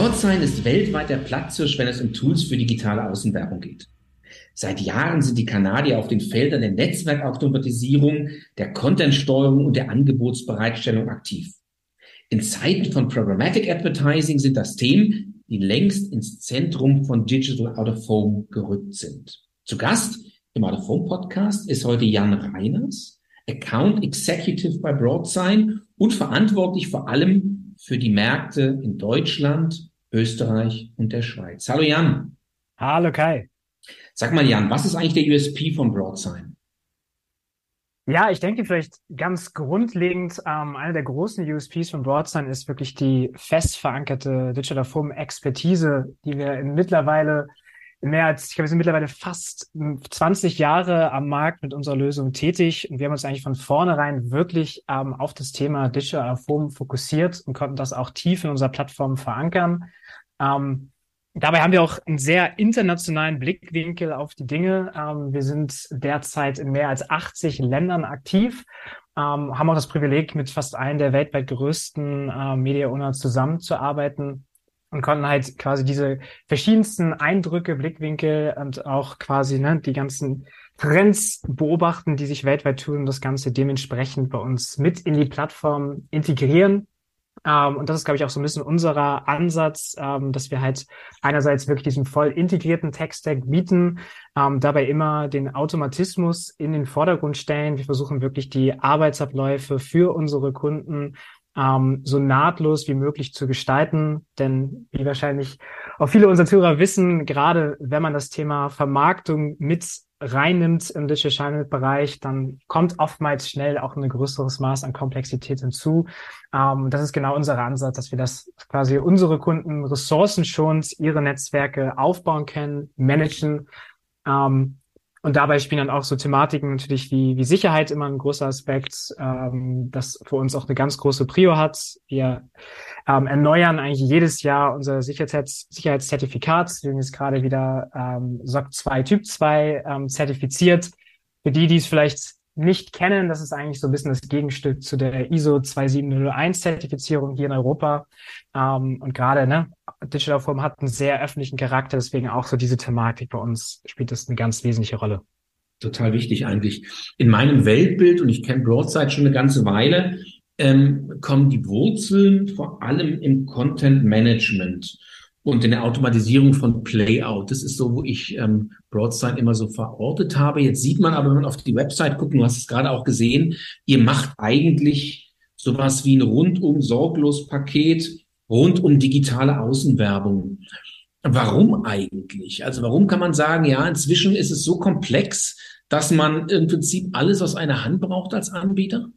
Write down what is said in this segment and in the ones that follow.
Broadsign ist weltweit der Platzhirsch, wenn es um Tools für digitale Außenwerbung geht. Seit Jahren sind die Kanadier auf den Feldern der Netzwerkautomatisierung, der Contentsteuerung und der Angebotsbereitstellung aktiv. In Zeiten von Programmatic Advertising sind das Themen, die längst ins Zentrum von Digital Out of Home gerückt sind. Zu Gast im Out of Home Podcast ist heute Jan Reiners, Account Executive bei Broadsign und verantwortlich vor allem für die Märkte in Deutschland, Österreich und der Schweiz. Hallo Jan. Hallo Kai. Sag mal Jan, was ist eigentlich der USP von Broadsign? Ja, ich denke vielleicht ganz grundlegend, ähm, einer der großen USPs von Broadsign ist wirklich die fest verankerte Digital Form Expertise, die wir in mittlerweile mehr als, ich glaube, wir sind mittlerweile fast 20 Jahre am Markt mit unserer Lösung tätig und wir haben uns eigentlich von vornherein wirklich ähm, auf das Thema Digital Form fokussiert und konnten das auch tief in unserer Plattform verankern. Ähm, Dabei haben wir auch einen sehr internationalen Blickwinkel auf die Dinge. Ähm, wir sind derzeit in mehr als 80 Ländern aktiv, ähm, haben auch das Privileg, mit fast allen der weltweit größten äh, Media-Owner zusammenzuarbeiten und konnten halt quasi diese verschiedensten Eindrücke, Blickwinkel und auch quasi ne, die ganzen Trends beobachten, die sich weltweit tun und das Ganze dementsprechend bei uns mit in die Plattform integrieren ähm, und das ist, glaube ich, auch so ein bisschen unserer Ansatz, ähm, dass wir halt einerseits wirklich diesen voll integrierten Tech-Stack bieten, ähm, dabei immer den Automatismus in den Vordergrund stellen. Wir versuchen wirklich die Arbeitsabläufe für unsere Kunden ähm, so nahtlos wie möglich zu gestalten. Denn wie wahrscheinlich auch viele unserer Zuhörer wissen, gerade wenn man das Thema Vermarktung mit reinnimmt im Digital Channel Bereich, dann kommt oftmals schnell auch ein größeres Maß an Komplexität hinzu. Ähm, das ist genau unser Ansatz, dass wir das quasi unsere Kunden ressourcenschonend ihre Netzwerke aufbauen können, managen. Ähm, und dabei spielen dann auch so Thematiken natürlich wie, wie Sicherheit immer ein großer Aspekt, ähm, das für uns auch eine ganz große Prio hat. Wir ähm, erneuern eigentlich jedes Jahr unser Sicherheits Sicherheitszertifikat. Wir sind jetzt gerade wieder ähm, SOC 2 Typ 2 ähm, zertifiziert. Für die, die es vielleicht nicht kennen, das ist eigentlich so ein bisschen das Gegenstück zu der ISO 27001 Zertifizierung hier in Europa. Ähm, und gerade ne, Digital Form hat einen sehr öffentlichen Charakter, deswegen auch so diese Thematik bei uns spielt das eine ganz wesentliche Rolle. Total wichtig eigentlich. In meinem Weltbild, und ich kenne Broadside schon eine ganze Weile, ähm, kommen die Wurzeln vor allem im Content Management und in der Automatisierung von Playout. Das ist so, wo ich ähm, Broadsign immer so verortet habe. Jetzt sieht man aber, wenn man auf die Website guckt, du hast es gerade auch gesehen, ihr macht eigentlich sowas wie ein rundum sorglos Paket rund um digitale Außenwerbung. Warum eigentlich? Also warum kann man sagen, ja, inzwischen ist es so komplex, dass man im Prinzip alles aus einer Hand braucht als Anbieter?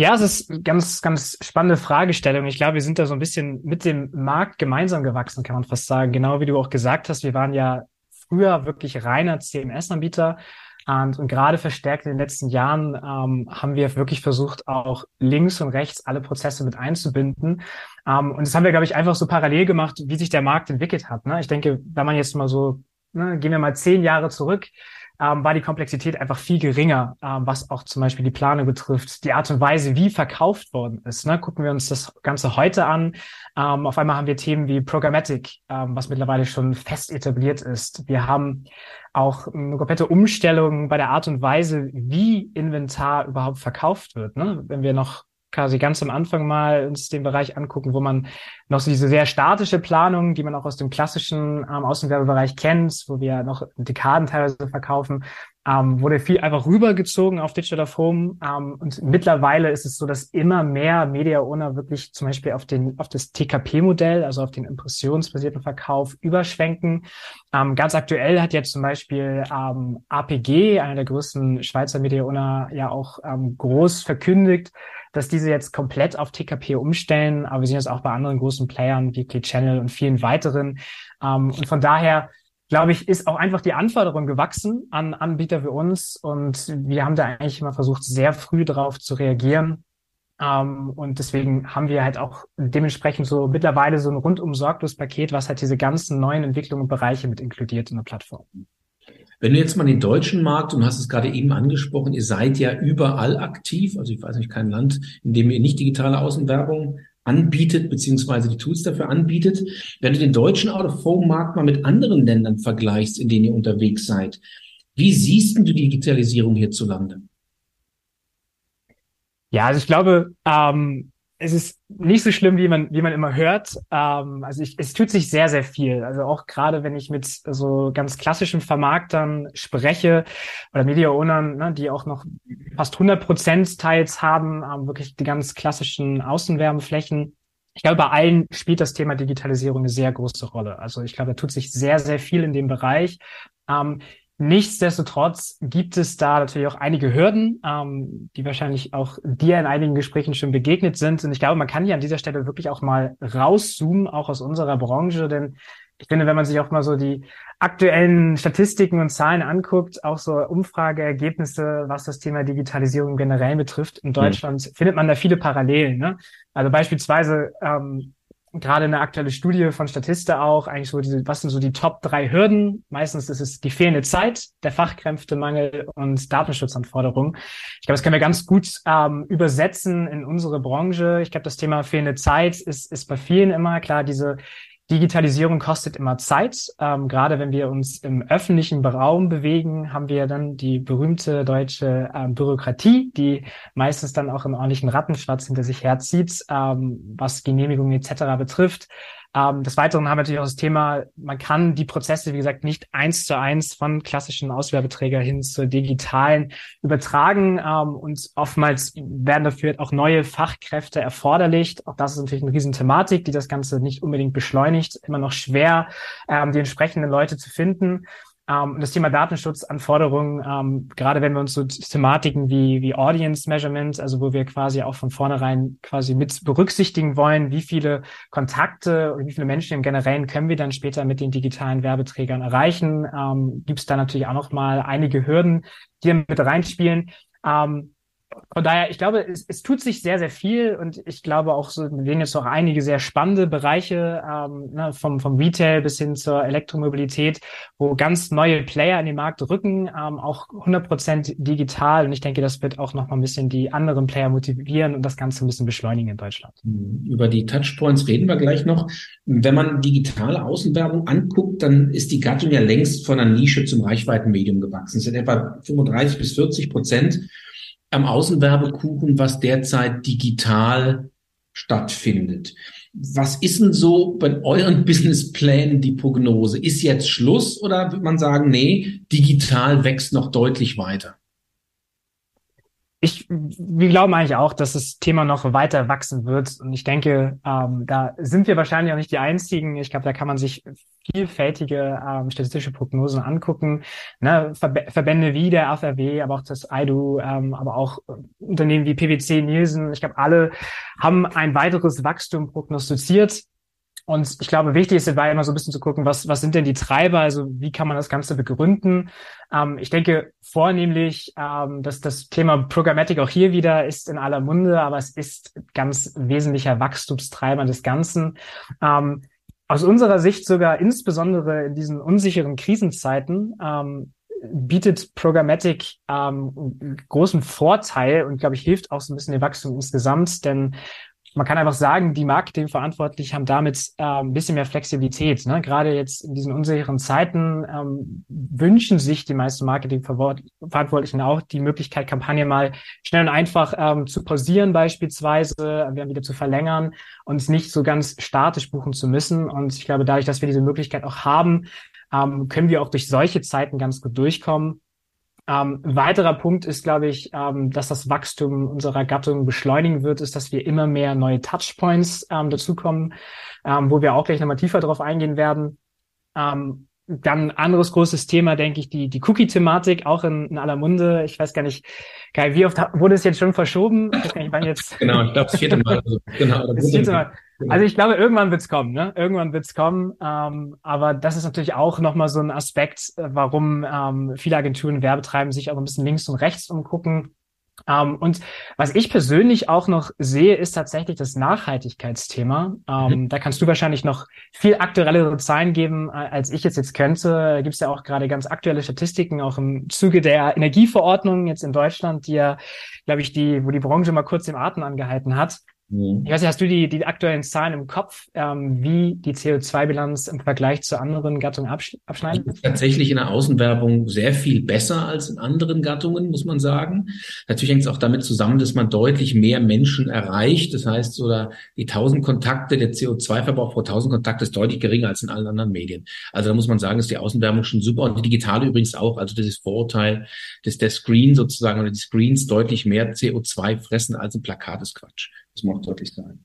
Ja, es ist ganz, ganz spannende Fragestellung. Ich glaube, wir sind da so ein bisschen mit dem Markt gemeinsam gewachsen, kann man fast sagen. Genau wie du auch gesagt hast, wir waren ja früher wirklich reiner CMS-Anbieter. Und, und gerade verstärkt in den letzten Jahren ähm, haben wir wirklich versucht, auch links und rechts alle Prozesse mit einzubinden. Ähm, und das haben wir, glaube ich, einfach so parallel gemacht, wie sich der Markt entwickelt hat. Ne? Ich denke, wenn man jetzt mal so, ne, gehen wir mal zehn Jahre zurück, ähm, war die Komplexität einfach viel geringer, ähm, was auch zum Beispiel die Planung betrifft, die Art und Weise, wie verkauft worden ist. Ne? Gucken wir uns das Ganze heute an. Ähm, auf einmal haben wir Themen wie Programmatic, ähm, was mittlerweile schon fest etabliert ist. Wir haben auch eine komplette Umstellung bei der Art und Weise, wie Inventar überhaupt verkauft wird. Ne? Wenn wir noch quasi ganz am Anfang mal uns den Bereich angucken, wo man noch so diese sehr statische Planung, die man auch aus dem klassischen ähm, Außenwerbebereich kennt, wo wir noch Dekaden teilweise verkaufen, ähm, wurde viel einfach rübergezogen auf Digital of Home. Ähm, und mittlerweile ist es so, dass immer mehr Media Owner wirklich zum Beispiel auf den, auf das TKP-Modell, also auf den impressionsbasierten Verkauf überschwenken. Ähm, ganz aktuell hat jetzt zum Beispiel ähm, APG, einer der größten Schweizer Media Owner, ja auch ähm, groß verkündigt, dass diese jetzt komplett auf TKP umstellen. Aber wir sehen das auch bei anderen großen Playern wie Play Channel und vielen weiteren. Ähm, und von daher glaube ich, ist auch einfach die Anforderung gewachsen an Anbieter wie uns. Und wir haben da eigentlich immer versucht, sehr früh darauf zu reagieren. Ähm, und deswegen haben wir halt auch dementsprechend so mittlerweile so ein rundum sorglos Paket, was halt diese ganzen neuen Entwicklungen und Bereiche mit inkludiert in der Plattform. Wenn du jetzt mal den deutschen Markt, und du hast es gerade eben angesprochen, ihr seid ja überall aktiv, also ich weiß nicht, kein Land, in dem ihr nicht digitale Außenwerbung anbietet, beziehungsweise die Tools dafür anbietet. Wenn du den deutschen Out-of-Home-Markt mal mit anderen Ländern vergleichst, in denen ihr unterwegs seid, wie siehst du die Digitalisierung hierzulande? Ja, also ich glaube, ähm, es ist nicht so schlimm, wie man, wie man immer hört. Ähm, also ich, es tut sich sehr, sehr viel. Also auch gerade, wenn ich mit so ganz klassischen Vermarktern spreche oder Media-Ownern, ne, die auch noch fast 100 Prozent teils haben, ähm, wirklich die ganz klassischen Außenwärmeflächen. Ich glaube, bei allen spielt das Thema Digitalisierung eine sehr große Rolle. Also ich glaube, da tut sich sehr, sehr viel in dem Bereich. Ähm, Nichtsdestotrotz gibt es da natürlich auch einige Hürden, ähm, die wahrscheinlich auch dir in einigen Gesprächen schon begegnet sind. Und ich glaube, man kann hier an dieser Stelle wirklich auch mal rauszoomen, auch aus unserer Branche, denn ich finde, wenn man sich auch mal so die aktuellen Statistiken und Zahlen anguckt, auch so Umfrageergebnisse, was das Thema Digitalisierung generell betrifft, in Deutschland mhm. findet man da viele Parallelen. Ne? Also beispielsweise ähm, gerade eine aktuelle Studie von Statista auch, eigentlich so diese, was sind so die Top drei Hürden? Meistens ist es die fehlende Zeit, der Fachkräftemangel und Datenschutzanforderungen. Ich glaube, das können wir ganz gut ähm, übersetzen in unsere Branche. Ich glaube, das Thema fehlende Zeit ist, ist bei vielen immer klar, diese Digitalisierung kostet immer Zeit. Ähm, gerade wenn wir uns im öffentlichen Raum bewegen, haben wir dann die berühmte deutsche ähm, Bürokratie, die meistens dann auch einen ordentlichen Rattenschwarz hinter sich herzieht, ähm, was Genehmigungen etc. betrifft. Ähm, des Weiteren haben wir natürlich auch das Thema, man kann die Prozesse, wie gesagt, nicht eins zu eins von klassischen Auswerbeträger hin zur digitalen übertragen. Ähm, und oftmals werden dafür auch neue Fachkräfte erforderlich. Auch das ist natürlich eine Riesenthematik, die das Ganze nicht unbedingt beschleunigt. Immer noch schwer, ähm, die entsprechenden Leute zu finden. Ähm, das Thema Datenschutzanforderungen, ähm, gerade wenn wir uns so Thematiken wie, wie Audience Measurement, also wo wir quasi auch von vornherein quasi mit berücksichtigen wollen, wie viele Kontakte und wie viele Menschen im Generellen können wir dann später mit den digitalen Werbeträgern erreichen, ähm, gibt es da natürlich auch noch mal einige Hürden, die mit reinspielen. Ähm, von daher, ich glaube, es, es tut sich sehr, sehr viel und ich glaube auch so, wir sehen jetzt auch einige sehr spannende Bereiche, ähm, ne, vom, vom Retail bis hin zur Elektromobilität, wo ganz neue Player in den Markt rücken, ähm, auch 100 Prozent digital und ich denke, das wird auch noch mal ein bisschen die anderen Player motivieren und das Ganze ein bisschen beschleunigen in Deutschland. Über die Touchpoints reden wir gleich noch. Wenn man digitale Außenwerbung anguckt, dann ist die Gattung ja längst von einer Nische zum Reichweitenmedium gewachsen. Es sind etwa 35 bis 40 Prozent am Außenwerbekuchen, was derzeit digital stattfindet. Was ist denn so bei euren Businessplänen die Prognose? Ist jetzt Schluss oder wird man sagen, nee, digital wächst noch deutlich weiter? Ich, wir glauben eigentlich auch, dass das Thema noch weiter wachsen wird. Und ich denke, ähm, da sind wir wahrscheinlich auch nicht die Einzigen. Ich glaube, da kann man sich vielfältige ähm, statistische Prognosen angucken. Ne? Verb Verbände wie der AVW, aber auch das IDU, ähm, aber auch Unternehmen wie PwC, Nielsen. Ich glaube, alle haben ein weiteres Wachstum prognostiziert. Und ich glaube, wichtig ist dabei immer so ein bisschen zu gucken, was, was sind denn die Treiber, also wie kann man das Ganze begründen. Ähm, ich denke vornehmlich, ähm, dass das Thema Programmatic auch hier wieder ist in aller Munde, aber es ist ganz wesentlicher Wachstumstreiber des Ganzen. Ähm, aus unserer Sicht sogar insbesondere in diesen unsicheren Krisenzeiten ähm, bietet Programmatic ähm, großen Vorteil und glaube ich hilft auch so ein bisschen dem Wachstum insgesamt, denn man kann einfach sagen, die Marketingverantwortlichen haben damit äh, ein bisschen mehr Flexibilität. Ne? Gerade jetzt in diesen unsicheren Zeiten ähm, wünschen sich die meisten Marketingverantwortlichen auch die Möglichkeit, Kampagnen mal schnell und einfach ähm, zu pausieren beispielsweise, äh, wieder zu verlängern und nicht so ganz statisch buchen zu müssen. Und ich glaube, dadurch, dass wir diese Möglichkeit auch haben, ähm, können wir auch durch solche Zeiten ganz gut durchkommen. Ähm, weiterer Punkt ist, glaube ich, ähm, dass das Wachstum unserer Gattung beschleunigen wird, ist, dass wir immer mehr neue Touchpoints ähm, dazukommen, ähm, wo wir auch gleich nochmal tiefer drauf eingehen werden. Ähm, dann anderes großes Thema, denke ich, die, die Cookie-Thematik, auch in, in aller Munde. Ich weiß gar nicht, Kai, wie oft wurde es jetzt schon verschoben? Ich weiß gar nicht, wann jetzt. genau, ich glaube, das vierte Mal. Also, genau, das vierte Mal. Also ich glaube, irgendwann wird's kommen, ne? Irgendwann wird's kommen. Ähm, aber das ist natürlich auch nochmal so ein Aspekt, äh, warum ähm, viele Agenturen Werbetreiben sich auch ein bisschen links und rechts umgucken. Ähm, und was ich persönlich auch noch sehe, ist tatsächlich das Nachhaltigkeitsthema. Ähm, mhm. Da kannst du wahrscheinlich noch viel aktuellere Zahlen geben, äh, als ich jetzt jetzt könnte. Da gibt es ja auch gerade ganz aktuelle Statistiken, auch im Zuge der Energieverordnung jetzt in Deutschland, die ja, glaube ich, die, wo die Branche mal kurz im Atem angehalten hat. Mhm. Ich weiß nicht, hast du die, die aktuellen Zahlen im Kopf, ähm, wie die CO2-Bilanz im Vergleich zu anderen Gattungen absch abschneidet? Tatsächlich in der Außenwerbung sehr viel besser als in anderen Gattungen, muss man sagen. Natürlich hängt es auch damit zusammen, dass man deutlich mehr Menschen erreicht. Das heißt, oder die 1000 Kontakte, der CO2-Verbrauch pro 1000 Kontakte ist deutlich geringer als in allen anderen Medien. Also da muss man sagen, ist die Außenwerbung schon super und die digitale übrigens auch. Also das ist Vorurteil, dass der Screen sozusagen oder die Screens deutlich mehr CO2 fressen als ein Plakat ist Quatsch. Muss auch deutlich sein.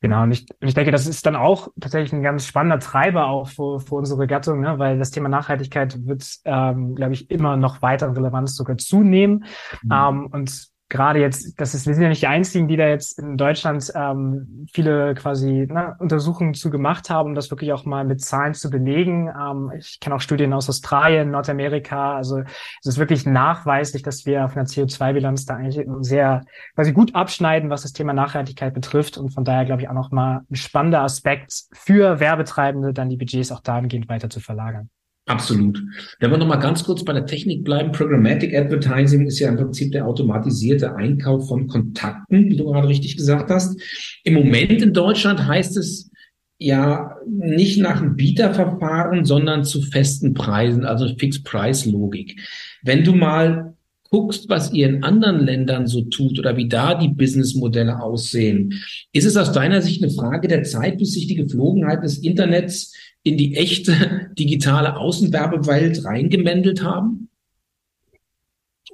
Genau, und ich, ich denke, das ist dann auch tatsächlich ein ganz spannender Treiber auch für, für unsere Gattung, ne? weil das Thema Nachhaltigkeit wird, ähm, glaube ich, immer noch weiter Relevanz sogar zunehmen. Mhm. Ähm, und gerade jetzt, das ist, wir sind ja nicht die einzigen, die da jetzt in Deutschland ähm, viele quasi ne, Untersuchungen zu gemacht haben, um das wirklich auch mal mit Zahlen zu belegen. Ähm, ich kenne auch Studien aus Australien, Nordamerika. Also es ist wirklich nachweislich, dass wir auf einer CO2-Bilanz da eigentlich sehr quasi gut abschneiden, was das Thema Nachhaltigkeit betrifft. Und von daher glaube ich auch noch mal ein spannender Aspekt für Werbetreibende, dann die Budgets auch dahingehend weiter zu verlagern. Absolut. Wenn wir noch mal ganz kurz bei der Technik bleiben, Programmatic Advertising ist ja im Prinzip der automatisierte Einkauf von Kontakten, wie du gerade richtig gesagt hast. Im Moment in Deutschland heißt es ja nicht nach einem Bieterverfahren, sondern zu festen Preisen, also Fixed-Price-Logik. Wenn du mal guckst, was ihr in anderen Ländern so tut oder wie da die Businessmodelle aussehen, ist es aus deiner Sicht eine Frage der Zeit, bis sich die Geflogenheiten des Internets in die echte digitale Außenwerbewelt reingemändelt haben?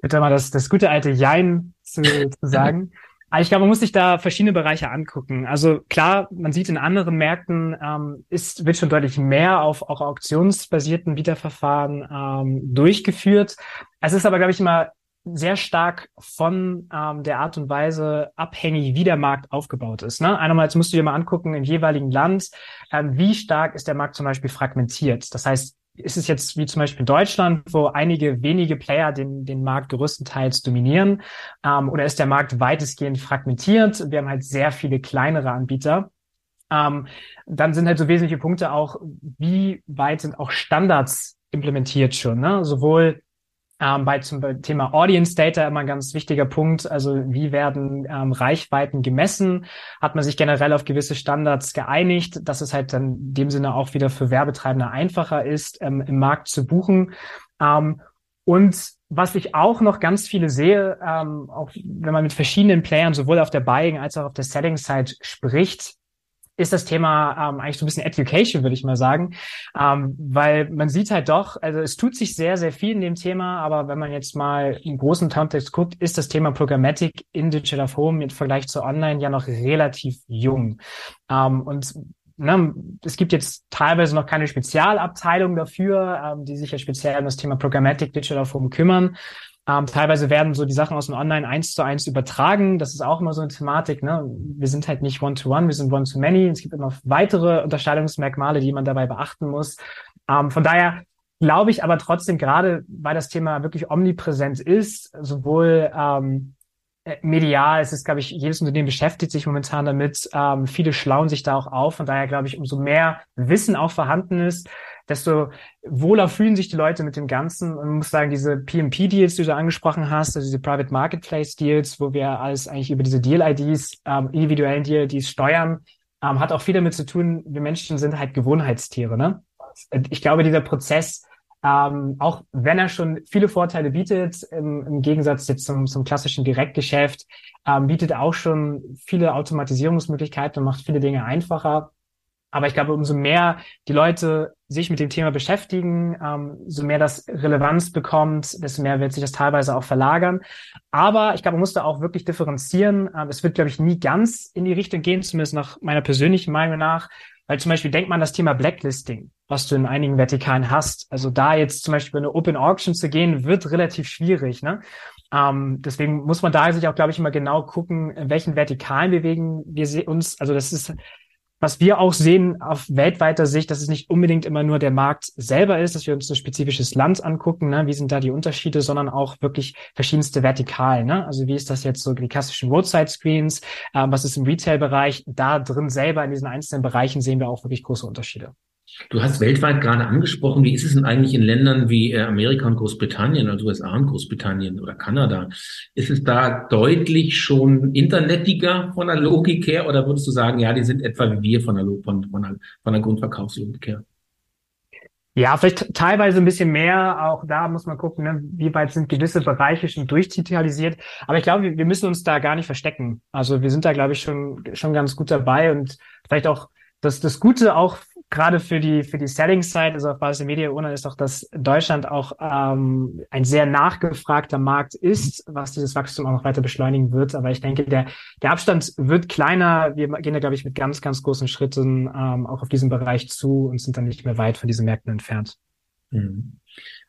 Bitte mal das, das gute alte Jein zu, zu sagen. Ich glaube, man muss sich da verschiedene Bereiche angucken. Also klar, man sieht in anderen Märkten, ähm, ist, wird schon deutlich mehr auf auch auktionsbasierten Bieterverfahren ähm, durchgeführt. Es ist aber, glaube ich, immer sehr stark von ähm, der Art und Weise abhängig, wie der Markt aufgebaut ist. Ne? Einerseits musst du dir mal angucken, im jeweiligen Land, ähm, wie stark ist der Markt zum Beispiel fragmentiert. Das heißt, ist es jetzt wie zum Beispiel Deutschland, wo einige wenige Player den, den Markt größtenteils dominieren, ähm, oder ist der Markt weitestgehend fragmentiert? Wir haben halt sehr viele kleinere Anbieter. Ähm, dann sind halt so wesentliche Punkte auch, wie weit sind auch Standards implementiert schon, ne? sowohl ähm, bei zum Thema Audience Data immer ein ganz wichtiger Punkt. Also wie werden ähm, Reichweiten gemessen? Hat man sich generell auf gewisse Standards geeinigt, dass es halt dann in dem Sinne auch wieder für Werbetreibende einfacher ist, ähm, im Markt zu buchen. Ähm, und was ich auch noch ganz viele sehe, ähm, auch wenn man mit verschiedenen Playern sowohl auf der Buying als auch auf der Selling-Side spricht, ist das Thema ähm, eigentlich so ein bisschen Education, würde ich mal sagen. Ähm, weil man sieht halt doch, also es tut sich sehr, sehr viel in dem Thema, aber wenn man jetzt mal im großen Kontext guckt, ist das Thema Programmatic in Digital Home im Vergleich zu Online ja noch relativ jung. Ähm, und Ne, es gibt jetzt teilweise noch keine Spezialabteilung dafür, ähm, die sich ja speziell um das Thema Programmatic Digital Home kümmern. Ähm, teilweise werden so die Sachen aus dem Online eins zu eins übertragen. Das ist auch immer so eine Thematik. Ne? Wir sind halt nicht One-to-One, -one, wir sind One-to-Many. Es gibt immer weitere Unterscheidungsmerkmale, die man dabei beachten muss. Ähm, von daher glaube ich aber trotzdem, gerade weil das Thema wirklich omnipräsent ist, sowohl ähm, äh, medial, es ist, glaube ich, jedes Unternehmen beschäftigt sich momentan damit. Ähm, viele schlauen sich da auch auf. Von daher glaube ich, umso mehr Wissen auch vorhanden ist, desto wohler fühlen sich die Leute mit dem Ganzen. Und muss sagen, diese PMP-Deals, die du angesprochen hast, also diese Private Marketplace-Deals, wo wir alles eigentlich über diese Deal-IDs, ähm, individuellen Deal-IDs steuern, ähm, hat auch viel damit zu tun, wir Menschen sind halt Gewohnheitstiere. Ne? Ich glaube, dieser Prozess, ähm, auch wenn er schon viele Vorteile bietet, im, im Gegensatz jetzt zum, zum klassischen Direktgeschäft, ähm, bietet auch schon viele Automatisierungsmöglichkeiten und macht viele Dinge einfacher. Aber ich glaube, umso mehr die Leute sich mit dem Thema beschäftigen, ähm, so mehr das Relevanz bekommt, desto mehr wird sich das teilweise auch verlagern. Aber ich glaube, man muss da auch wirklich differenzieren. Ähm, es wird, glaube ich, nie ganz in die Richtung gehen, zumindest nach meiner persönlichen Meinung nach. Weil zum Beispiel denkt man das Thema Blacklisting, was du in einigen Vertikalen hast. Also da jetzt zum Beispiel eine Open Auction zu gehen, wird relativ schwierig. Ne? Ähm, deswegen muss man da sich auch, glaube ich, immer genau gucken, in welchen Vertikalen bewegen wir uns. Also das ist was wir auch sehen auf weltweiter Sicht, dass es nicht unbedingt immer nur der Markt selber ist, dass wir uns ein spezifisches Land angucken, ne? wie sind da die Unterschiede, sondern auch wirklich verschiedenste Vertikalen. Ne? Also wie ist das jetzt so die klassischen Roadside-Screens, äh, was ist im Retail-Bereich, da drin selber in diesen einzelnen Bereichen sehen wir auch wirklich große Unterschiede. Du hast weltweit gerade angesprochen, wie ist es denn eigentlich in Ländern wie äh, Amerika und Großbritannien, also USA und Großbritannien oder Kanada? Ist es da deutlich schon internetiger von der Logik her oder würdest du sagen, ja, die sind etwa wie wir von der, von, von der, von der Grundverkaufslogik her? Ja, vielleicht teilweise ein bisschen mehr. Auch da muss man gucken, ne, wie weit sind gewisse Bereiche schon durchdigitalisiert. Aber ich glaube, wir müssen uns da gar nicht verstecken. Also wir sind da, glaube ich, schon, schon ganz gut dabei und vielleicht auch das, das Gute auch gerade für die, für die Selling-Side, also auf Basis der Media ist auch, dass Deutschland auch ähm, ein sehr nachgefragter Markt ist, was dieses Wachstum auch noch weiter beschleunigen wird. Aber ich denke, der, der Abstand wird kleiner. Wir gehen da, glaube ich, mit ganz, ganz großen Schritten ähm, auch auf diesen Bereich zu und sind dann nicht mehr weit von diesen Märkten entfernt. Mhm.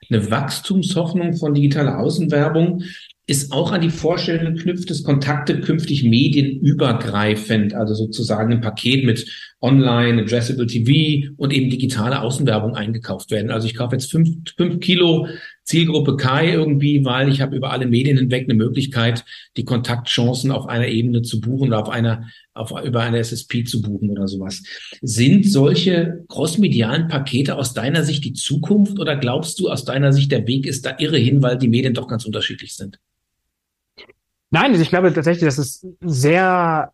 Eine Wachstumshoffnung von digitaler Außenwerbung ist auch an die Vorstellung geknüpft, dass Kontakte künftig medienübergreifend, also sozusagen ein Paket mit Online, Addressable TV und eben digitale Außenwerbung eingekauft werden. Also ich kaufe jetzt fünf, fünf Kilo Zielgruppe Kai irgendwie, weil ich habe über alle Medien hinweg eine Möglichkeit, die Kontaktchancen auf einer Ebene zu buchen oder auf einer, auf, über eine SSP zu buchen oder sowas. Sind solche crossmedialen Pakete aus deiner Sicht die Zukunft oder glaubst du aus deiner Sicht, der Weg ist da irre hin, weil die Medien doch ganz unterschiedlich sind? Nein, also ich glaube tatsächlich, dass es sehr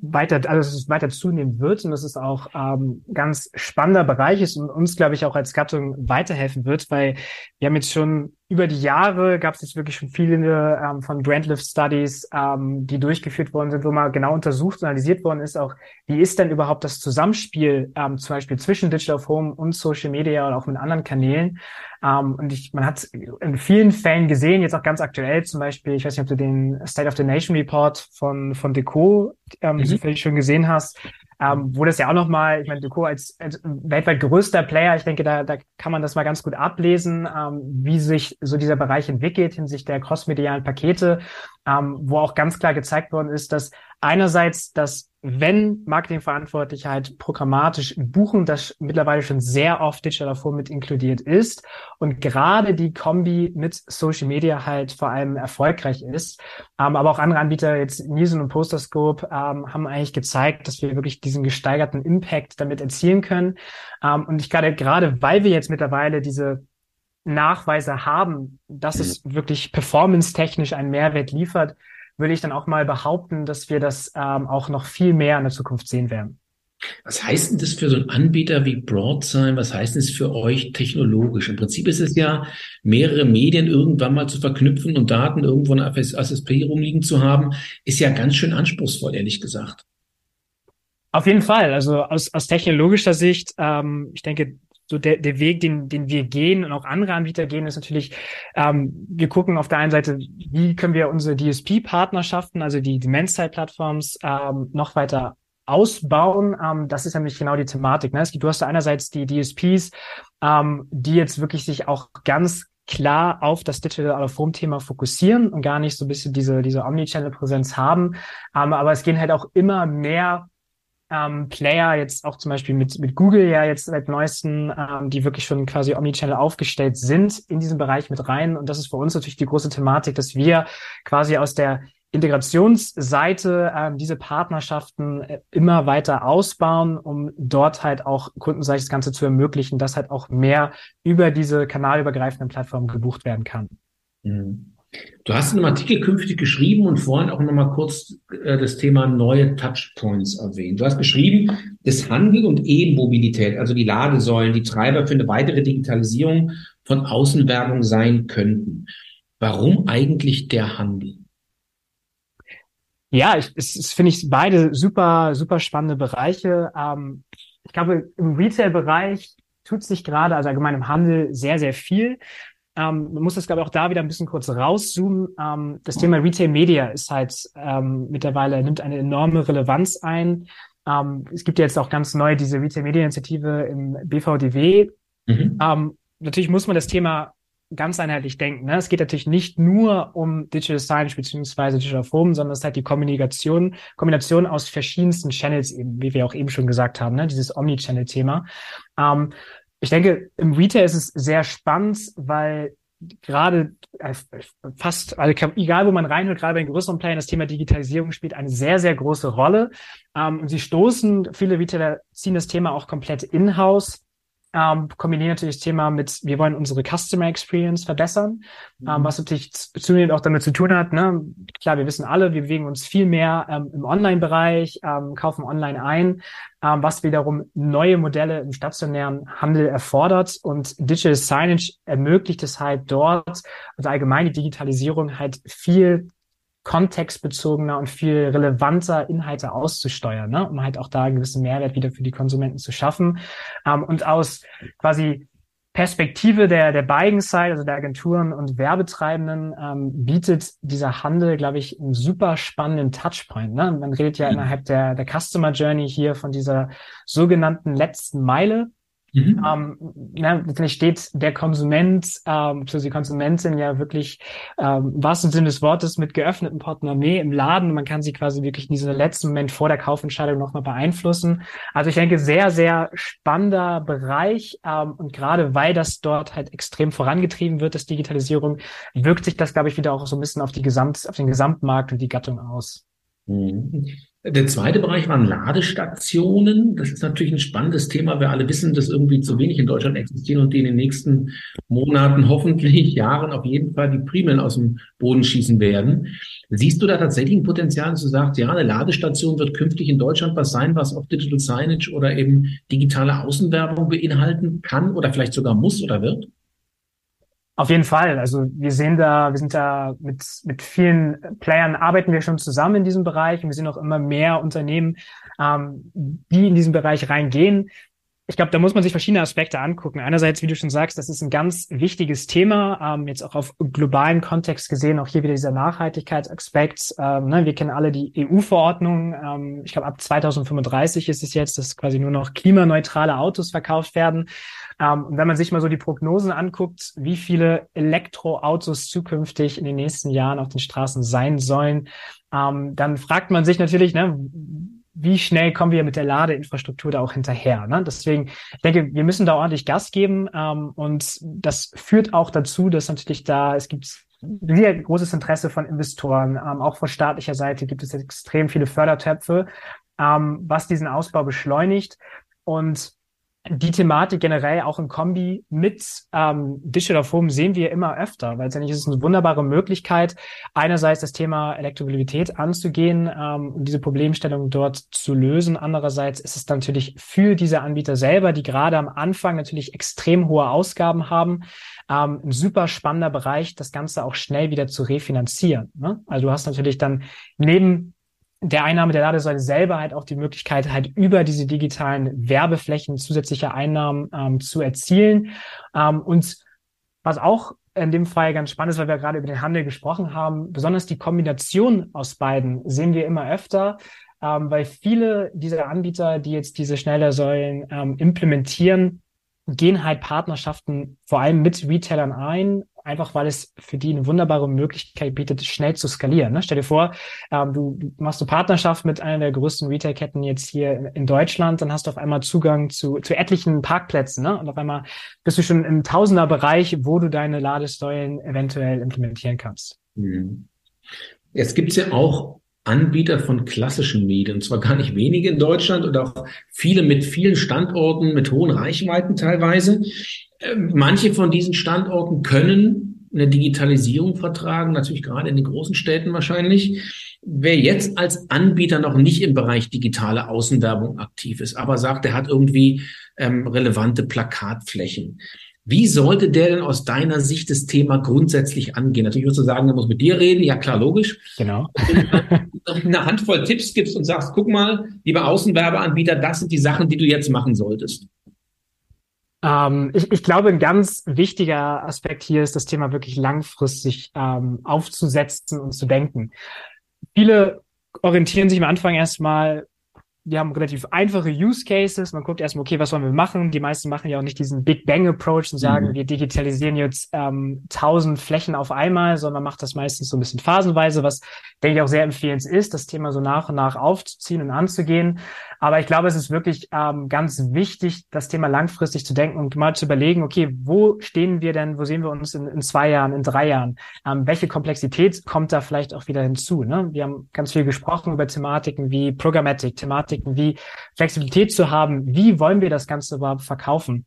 weiter, also dass es weiter zunehmen wird und dass es auch ähm, ganz spannender Bereich ist und uns, glaube ich, auch als Gattung weiterhelfen wird, weil wir haben jetzt schon über die Jahre gab es jetzt wirklich schon viele ähm, von Brandlift Studies, ähm, die durchgeführt worden sind, wo mal genau untersucht und analysiert worden ist, auch wie ist denn überhaupt das Zusammenspiel ähm, zum Beispiel zwischen Digital of Home und Social Media oder auch mit anderen Kanälen. Ähm, und ich, man hat in vielen Fällen gesehen, jetzt auch ganz aktuell zum Beispiel, ich weiß nicht, ob du den State of the Nation Report von, von Deco ähm, mhm. zufällig schon gesehen hast, ähm, wo das ja auch nochmal, ich meine, Duco als, als weltweit größter Player, ich denke, da, da kann man das mal ganz gut ablesen, ähm, wie sich so dieser Bereich entwickelt hinsichtlich der crossmedialen Pakete, ähm, wo auch ganz klar gezeigt worden ist, dass einerseits das wenn Marketingverantwortliche halt programmatisch buchen, das mittlerweile schon sehr oft Digital davor mit inkludiert ist und gerade die Kombi mit Social Media halt vor allem erfolgreich ist. Ähm, aber auch andere Anbieter, jetzt Nielsen und Posterscope, ähm, haben eigentlich gezeigt, dass wir wirklich diesen gesteigerten Impact damit erzielen können. Ähm, und ich gerade, gerade weil wir jetzt mittlerweile diese Nachweise haben, dass es mhm. wirklich performance-technisch einen Mehrwert liefert, würde ich dann auch mal behaupten, dass wir das ähm, auch noch viel mehr in der Zukunft sehen werden. Was heißt denn das für so einen Anbieter wie Broadsign? Was heißt denn das für euch technologisch? Im Prinzip ist es ja, mehrere Medien irgendwann mal zu verknüpfen und Daten irgendwo in SSP rumliegen zu haben, ist ja ganz schön anspruchsvoll, ehrlich gesagt. Auf jeden Fall. Also aus, aus technologischer Sicht, ähm, ich denke, so der, der Weg, den, den wir gehen und auch andere Anbieter gehen, ist natürlich, ähm, wir gucken auf der einen Seite, wie können wir unsere DSP-Partnerschaften, also die Demand-Side-Plattforms, ähm, noch weiter ausbauen. Ähm, das ist nämlich genau die Thematik. Ne? Es gibt, du hast da einerseits die DSPs, ähm, die jetzt wirklich sich auch ganz klar auf das Digital Out of Home Thema fokussieren und gar nicht so ein bisschen diese, diese Omnichannel-Präsenz haben. Ähm, aber es gehen halt auch immer mehr ähm, Player, jetzt auch zum Beispiel mit, mit Google ja jetzt seit neuesten, ähm, die wirklich schon quasi Omnichannel aufgestellt sind, in diesen Bereich mit rein. Und das ist für uns natürlich die große Thematik, dass wir quasi aus der Integrationsseite ähm, diese Partnerschaften äh, immer weiter ausbauen, um dort halt auch kundenseitig das Ganze zu ermöglichen, dass halt auch mehr über diese kanalübergreifenden Plattformen gebucht werden kann. Mhm. Du hast in einem Artikel künftig geschrieben und vorhin auch nochmal kurz äh, das Thema neue Touchpoints erwähnt. Du hast geschrieben, dass Handel und E-Mobilität, also die Ladesäulen, die Treiber für eine weitere Digitalisierung von Außenwerbung sein könnten. Warum eigentlich der Handel? Ja, ich, es, es finde ich beide super, super spannende Bereiche. Ähm, ich glaube, im Retail-Bereich tut sich gerade, also allgemein im Handel, sehr, sehr viel. Ähm, man muss das, glaube ich, auch da wieder ein bisschen kurz rauszoomen. Ähm, das Thema Retail Media ist halt ähm, mittlerweile, nimmt eine enorme Relevanz ein. Ähm, es gibt ja jetzt auch ganz neu diese Retail Media Initiative im BVDW. Mhm. Ähm, natürlich muss man das Thema ganz einheitlich denken. Ne? Es geht natürlich nicht nur um Digital Signage beziehungsweise Digital Home, sondern es ist halt die Kommunikation, Kombination aus verschiedensten Channels eben, wie wir auch eben schon gesagt haben, ne? dieses Omnichannel-Thema. Ähm, ich denke, im Retail ist es sehr spannend, weil gerade äh, fast, also egal wo man reinhört, gerade bei den größeren Playern, das Thema Digitalisierung spielt eine sehr, sehr große Rolle. Ähm, und sie stoßen, viele Retailer ziehen das Thema auch komplett in-house. Ähm, kombinieren natürlich das Thema mit, wir wollen unsere Customer Experience verbessern, ähm, mhm. ähm, was natürlich zunehmend auch damit zu tun hat. Ne? Klar, wir wissen alle, wir bewegen uns viel mehr ähm, im Online-Bereich, ähm, kaufen online ein, ähm, was wiederum neue Modelle im stationären Handel erfordert. Und Digital Signage ermöglicht es halt dort, also allgemein die Digitalisierung halt viel kontextbezogener und viel relevanter Inhalte auszusteuern, ne? um halt auch da einen gewissen Mehrwert wieder für die Konsumenten zu schaffen. Ähm, und aus quasi Perspektive der, der Buying Side, also der Agenturen und Werbetreibenden, ähm, bietet dieser Handel, glaube ich, einen super spannenden Touchpoint. Ne? Man redet ja mhm. innerhalb der, der Customer Journey hier von dieser sogenannten letzten Meile. Mhm. Ähm, na, natürlich steht der Konsument, ähm, also die Konsumentin ja wirklich, ähm, was im Sinne des Wortes, mit geöffnetem Portemonnaie im Laden. Man kann sie quasi wirklich in diesem letzten Moment vor der Kaufentscheidung nochmal beeinflussen. Also ich denke, sehr, sehr spannender Bereich. Ähm, und gerade weil das dort halt extrem vorangetrieben wird, das Digitalisierung, wirkt sich das, glaube ich, wieder auch so ein bisschen auf die Gesamt, auf den Gesamtmarkt und die Gattung aus. Mhm. Der zweite Bereich waren Ladestationen. Das ist natürlich ein spannendes Thema. Wir alle wissen, dass irgendwie zu wenig in Deutschland existieren und die in den nächsten Monaten, hoffentlich Jahren auf jeden Fall die Primeln aus dem Boden schießen werden. Siehst du da tatsächlich ein Potenzial, dass du sagst, ja, eine Ladestation wird künftig in Deutschland was sein, was auch Digital Signage oder eben digitale Außenwerbung beinhalten kann oder vielleicht sogar muss oder wird? Auf jeden Fall. Also wir sehen da, wir sind da mit, mit vielen Playern arbeiten wir schon zusammen in diesem Bereich und wir sehen auch immer mehr Unternehmen, ähm, die in diesen Bereich reingehen. Ich glaube, da muss man sich verschiedene Aspekte angucken. Einerseits, wie du schon sagst, das ist ein ganz wichtiges Thema, ähm, jetzt auch auf globalen Kontext gesehen, auch hier wieder dieser Nachhaltigkeitsaspekt. Ähm, ne, wir kennen alle die EU-Verordnung. Ähm, ich glaube, ab 2035 ist es jetzt, dass quasi nur noch klimaneutrale Autos verkauft werden. Ähm, und wenn man sich mal so die Prognosen anguckt, wie viele Elektroautos zukünftig in den nächsten Jahren auf den Straßen sein sollen, ähm, dann fragt man sich natürlich, ne, wie schnell kommen wir mit der Ladeinfrastruktur da auch hinterher? Ne? Deswegen, ich denke, wir müssen da ordentlich Gas geben ähm, und das führt auch dazu, dass natürlich da, es gibt sehr großes Interesse von Investoren, ähm, auch von staatlicher Seite gibt es extrem viele Fördertöpfe, ähm, was diesen Ausbau beschleunigt. Und die Thematik generell auch im Kombi mit ähm, Digital Home sehen wir immer öfter, weil es nicht ist eine wunderbare Möglichkeit, einerseits das Thema Elektromobilität anzugehen ähm, und diese Problemstellung dort zu lösen. Andererseits ist es natürlich für diese Anbieter selber, die gerade am Anfang natürlich extrem hohe Ausgaben haben, ähm, ein super spannender Bereich, das Ganze auch schnell wieder zu refinanzieren. Ne? Also du hast natürlich dann neben der Einnahme der Ladesäule selber halt auch die Möglichkeit, halt über diese digitalen Werbeflächen zusätzliche Einnahmen ähm, zu erzielen. Ähm, und was auch in dem Fall ganz spannend ist, weil wir gerade über den Handel gesprochen haben, besonders die Kombination aus beiden sehen wir immer öfter, ähm, weil viele dieser Anbieter, die jetzt diese Schnellersäulen ähm, implementieren, gehen halt Partnerschaften vor allem mit Retailern ein, einfach weil es für die eine wunderbare Möglichkeit bietet, schnell zu skalieren. Ne? Stell dir vor, ähm, du, machst eine Partnerschaft mit einer der größten Retailketten jetzt hier in, Deutschland, dann hast du auf einmal Zugang zu, zu etlichen Parkplätzen. Ne? Und auf einmal bist du schon im Tausenderbereich, wo du deine Ladesäulen eventuell implementieren kannst. Mhm. Jetzt gibt's ja auch Anbieter von klassischen Medien, und zwar gar nicht wenige in Deutschland und auch viele mit vielen Standorten, mit hohen Reichweiten teilweise. Ähm, manche von diesen Standorten können eine Digitalisierung vertragen, natürlich gerade in den großen Städten wahrscheinlich. Wer jetzt als Anbieter noch nicht im Bereich digitale Außenwerbung aktiv ist, aber sagt, er hat irgendwie ähm, relevante Plakatflächen. Wie sollte der denn aus deiner Sicht das Thema grundsätzlich angehen? Natürlich würdest du sagen, er muss mit dir reden. Ja, klar, logisch. Genau. eine Handvoll Tipps gibst und sagst, guck mal, lieber Außenwerbeanbieter, das sind die Sachen, die du jetzt machen solltest. Ähm, ich, ich glaube, ein ganz wichtiger Aspekt hier ist das Thema wirklich langfristig ähm, aufzusetzen und zu denken. Viele orientieren sich am Anfang erstmal wir haben relativ einfache Use Cases. Man guckt erstmal, okay, was wollen wir machen? Die meisten machen ja auch nicht diesen Big Bang Approach und sagen, mhm. wir digitalisieren jetzt ähm, tausend Flächen auf einmal, sondern man macht das meistens so ein bisschen phasenweise, was denke ich auch sehr empfehlenswert ist, das Thema so nach und nach aufzuziehen und anzugehen. Aber ich glaube, es ist wirklich ähm, ganz wichtig, das Thema langfristig zu denken und mal zu überlegen, okay, wo stehen wir denn, wo sehen wir uns in, in zwei Jahren, in drei Jahren? Ähm, welche Komplexität kommt da vielleicht auch wieder hinzu? Ne? Wir haben ganz viel gesprochen über Thematiken wie Programmatic, Thematiken wie Flexibilität zu haben. Wie wollen wir das Ganze überhaupt verkaufen?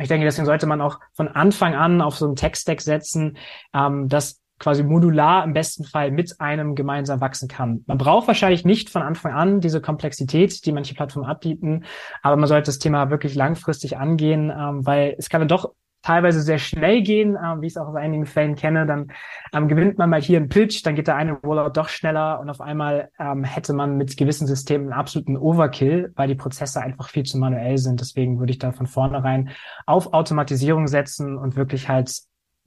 Ich denke, deswegen sollte man auch von Anfang an auf so einen Tech-Stack setzen, ähm, das quasi modular im besten Fall mit einem gemeinsam wachsen kann. Man braucht wahrscheinlich nicht von Anfang an diese Komplexität, die manche Plattformen anbieten, aber man sollte das Thema wirklich langfristig angehen, ähm, weil es kann dann doch teilweise sehr schnell gehen, ähm, wie ich es auch aus einigen Fällen kenne. Dann ähm, gewinnt man mal hier einen Pitch, dann geht der eine Rollout doch schneller und auf einmal ähm, hätte man mit gewissen Systemen einen absoluten Overkill, weil die Prozesse einfach viel zu manuell sind. Deswegen würde ich da von vornherein auf Automatisierung setzen und wirklich halt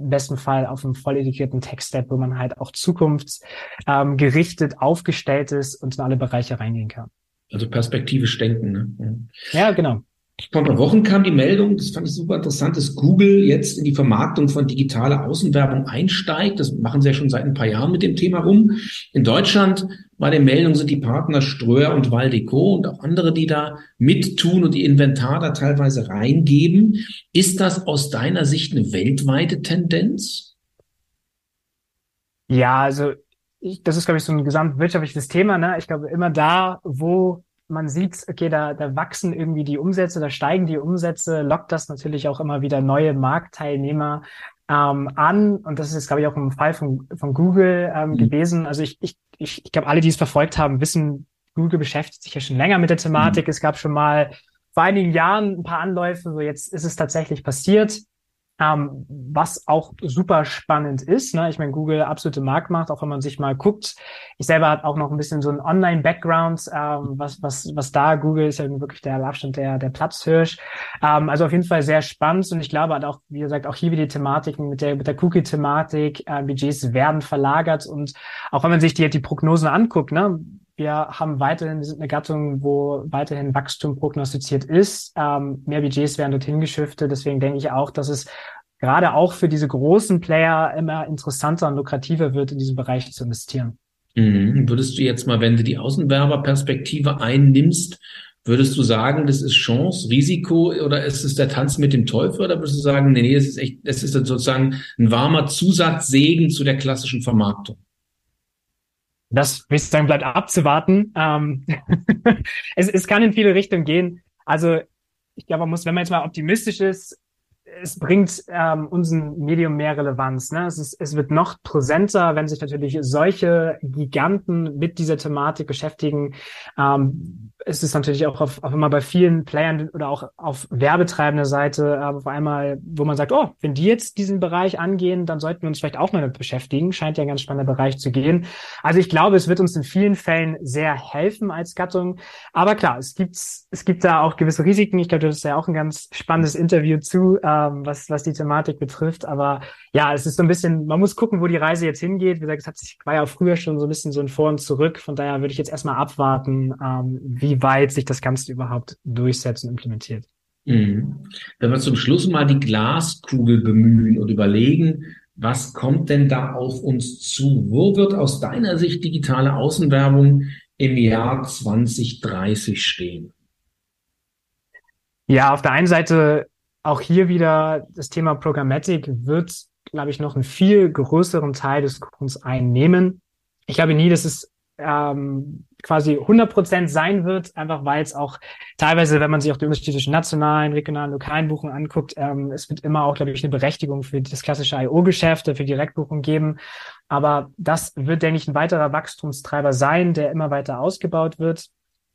im besten Fall auf einem voll integrierten Tech-Step, wo man halt auch zukunftsgerichtet ähm, aufgestellt ist und in alle Bereiche reingehen kann. Also perspektivisch denken. Ne? Ja, genau. Vor ein paar Wochen kam die Meldung, das fand ich super interessant, dass Google jetzt in die Vermarktung von digitaler Außenwerbung einsteigt. Das machen sie ja schon seit ein paar Jahren mit dem Thema rum. In Deutschland bei der Meldung sind die Partner Ströer und Valdeco und auch andere, die da mittun und die Inventar da teilweise reingeben. Ist das aus deiner Sicht eine weltweite Tendenz? Ja, also ich, das ist, glaube ich, so ein gesamtwirtschaftliches Thema. Ne? Ich glaube, immer da, wo man sieht, okay, da, da wachsen irgendwie die Umsätze, da steigen die Umsätze, lockt das natürlich auch immer wieder neue Marktteilnehmer ähm, an. Und das ist, glaube ich, auch im Fall von, von Google ähm, mhm. gewesen. Also ich, ich, ich, ich glaube, alle, die es verfolgt haben, wissen, Google beschäftigt sich ja schon länger mit der Thematik. Mhm. Es gab schon mal vor einigen Jahren ein paar Anläufe, so jetzt ist es tatsächlich passiert. Ähm, was auch super spannend ist. Ne? Ich meine, Google absolute Marktmacht, auch wenn man sich mal guckt. Ich selber hat auch noch ein bisschen so ein Online-Background, ähm, was, was, was da Google ist ja wirklich der Abstand der, der Platzhirsch. Ähm, also auf jeden Fall sehr spannend und ich glaube halt auch, wie gesagt, auch hier wieder die Thematiken mit der, mit der Cookie-Thematik, äh, Budgets werden verlagert und auch wenn man sich die, die Prognosen anguckt, ne, wir haben weiterhin, wir sind eine Gattung, wo weiterhin Wachstum prognostiziert ist. Ähm, mehr Budgets werden dorthin geschiftet. Deswegen denke ich auch, dass es gerade auch für diese großen Player immer interessanter und lukrativer wird, in diesem Bereich zu investieren. Mhm. Würdest du jetzt mal, wenn du die Außenwerberperspektive einnimmst, würdest du sagen, das ist Chance, Risiko oder ist es der Tanz mit dem Teufel oder würdest du sagen, nee, nee, es ist echt, es ist sozusagen ein warmer Zusatzsegen zu der klassischen Vermarktung? Das, würde ich sagen, bleibt abzuwarten. Ähm, es, es kann in viele Richtungen gehen. Also ich glaube, man muss, wenn man jetzt mal optimistisch ist, es bringt ähm, unseren Medium mehr Relevanz. Ne? Es, ist, es wird noch präsenter, wenn sich natürlich solche Giganten mit dieser Thematik beschäftigen. Ähm, es ist natürlich auch auf, auf immer bei vielen Playern oder auch auf werbetreibender Seite äh, auf einmal, wo man sagt, oh, wenn die jetzt diesen Bereich angehen, dann sollten wir uns vielleicht auch mal damit beschäftigen. Scheint ja ein ganz spannender Bereich zu gehen. Also ich glaube, es wird uns in vielen Fällen sehr helfen als Gattung. Aber klar, es gibt, es gibt da auch gewisse Risiken. Ich glaube, das ist ja auch ein ganz spannendes Interview zu, ähm, was, was die Thematik betrifft. Aber ja, es ist so ein bisschen, man muss gucken, wo die Reise jetzt hingeht. Wie gesagt, es hat sich, war ja früher schon so ein bisschen so ein Vor und Zurück. Von daher würde ich jetzt erstmal abwarten, ähm, wie wie weit sich das Ganze überhaupt durchsetzt und implementiert. Mhm. Wenn wir zum Schluss mal die Glaskugel bemühen und überlegen, was kommt denn da auf uns zu? Wo wird aus deiner Sicht digitale Außenwerbung im Jahr 2030 stehen? Ja, auf der einen Seite auch hier wieder das Thema Programmatic wird, glaube ich, noch einen viel größeren Teil des Kuchens einnehmen. Ich glaube nie, dass es ähm, quasi 100% sein wird, einfach weil es auch teilweise, wenn man sich auch die Unterschiede zwischen nationalen, regionalen, lokalen Buchungen anguckt, ähm, es wird immer auch, glaube ich, eine Berechtigung für das klassische IO-Geschäft, für Direktbuchung geben. Aber das wird, denke ich, ein weiterer Wachstumstreiber sein, der immer weiter ausgebaut wird.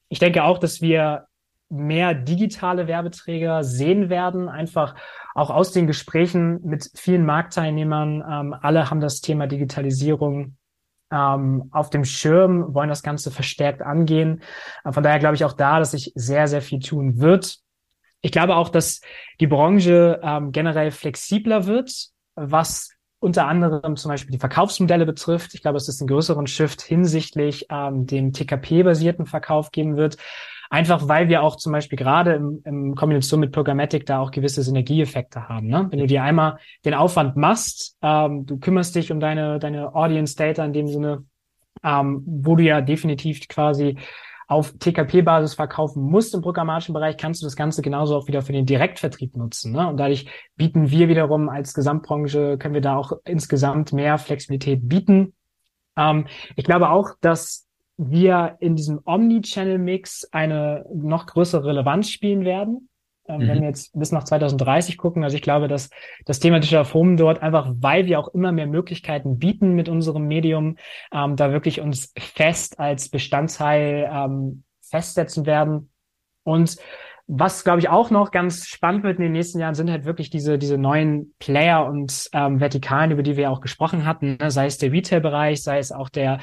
Ich denke auch, dass wir mehr digitale Werbeträger sehen werden, einfach auch aus den Gesprächen mit vielen Marktteilnehmern. Ähm, alle haben das Thema Digitalisierung ähm, auf dem Schirm, wollen das Ganze verstärkt angehen. Äh, von daher glaube ich auch da, dass sich sehr, sehr viel tun wird. Ich glaube auch, dass die Branche ähm, generell flexibler wird, was unter anderem zum Beispiel die Verkaufsmodelle betrifft. Ich glaube, es einen größeren Shift hinsichtlich ähm, dem TKP-basierten Verkauf geben wird. Einfach weil wir auch zum Beispiel gerade im, im Kombination mit Programmatic da auch gewisse Synergieeffekte haben. Ne? Wenn du dir einmal den Aufwand machst, ähm, du kümmerst dich um deine, deine Audience Data in dem Sinne, ähm, wo du ja definitiv quasi auf TKP-Basis verkaufen musst im programmatischen Bereich, kannst du das Ganze genauso auch wieder für den Direktvertrieb nutzen. Ne? Und dadurch bieten wir wiederum als Gesamtbranche, können wir da auch insgesamt mehr Flexibilität bieten. Ähm, ich glaube auch, dass wir in diesem Omni-Channel-Mix eine noch größere Relevanz spielen werden. ähm, mhm. wenn wir jetzt bis nach 2030 gucken. Also ich glaube, dass das Thema Digital Home dort einfach, weil wir auch immer mehr Möglichkeiten bieten mit unserem Medium, ähm, da wirklich uns fest als Bestandteil ähm, festsetzen werden. Und was, glaube ich, auch noch ganz spannend wird in den nächsten Jahren, sind halt wirklich diese, diese neuen Player und ähm, Vertikalen, über die wir auch gesprochen hatten, ne? sei es der Retail-Bereich, sei es auch der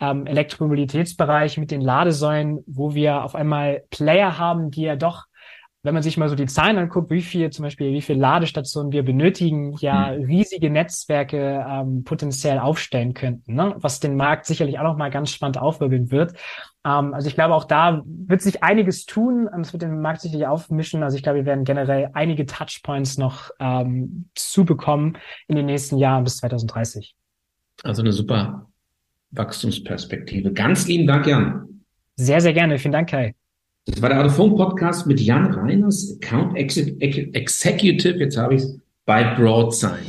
ähm, Elektromobilitätsbereich mit den Ladesäulen, wo wir auf einmal Player haben, die ja doch wenn man sich mal so die Zahlen anguckt, wie viel zum Beispiel, wie viele Ladestationen wir benötigen, ja mhm. riesige Netzwerke ähm, potenziell aufstellen könnten, ne? was den Markt sicherlich auch noch mal ganz spannend aufwirbeln wird. Ähm, also ich glaube, auch da wird sich einiges tun. Es wird den Markt sicherlich aufmischen. Also ich glaube, wir werden generell einige Touchpoints noch ähm, zubekommen in den nächsten Jahren bis 2030. Also eine super Wachstumsperspektive. Ganz lieben Dank, Jan. Sehr, sehr gerne. Vielen Dank, Kai. Das war der Autophone Podcast mit Jan Reiners, Account Executive, jetzt habe ich es, bei Broadsign.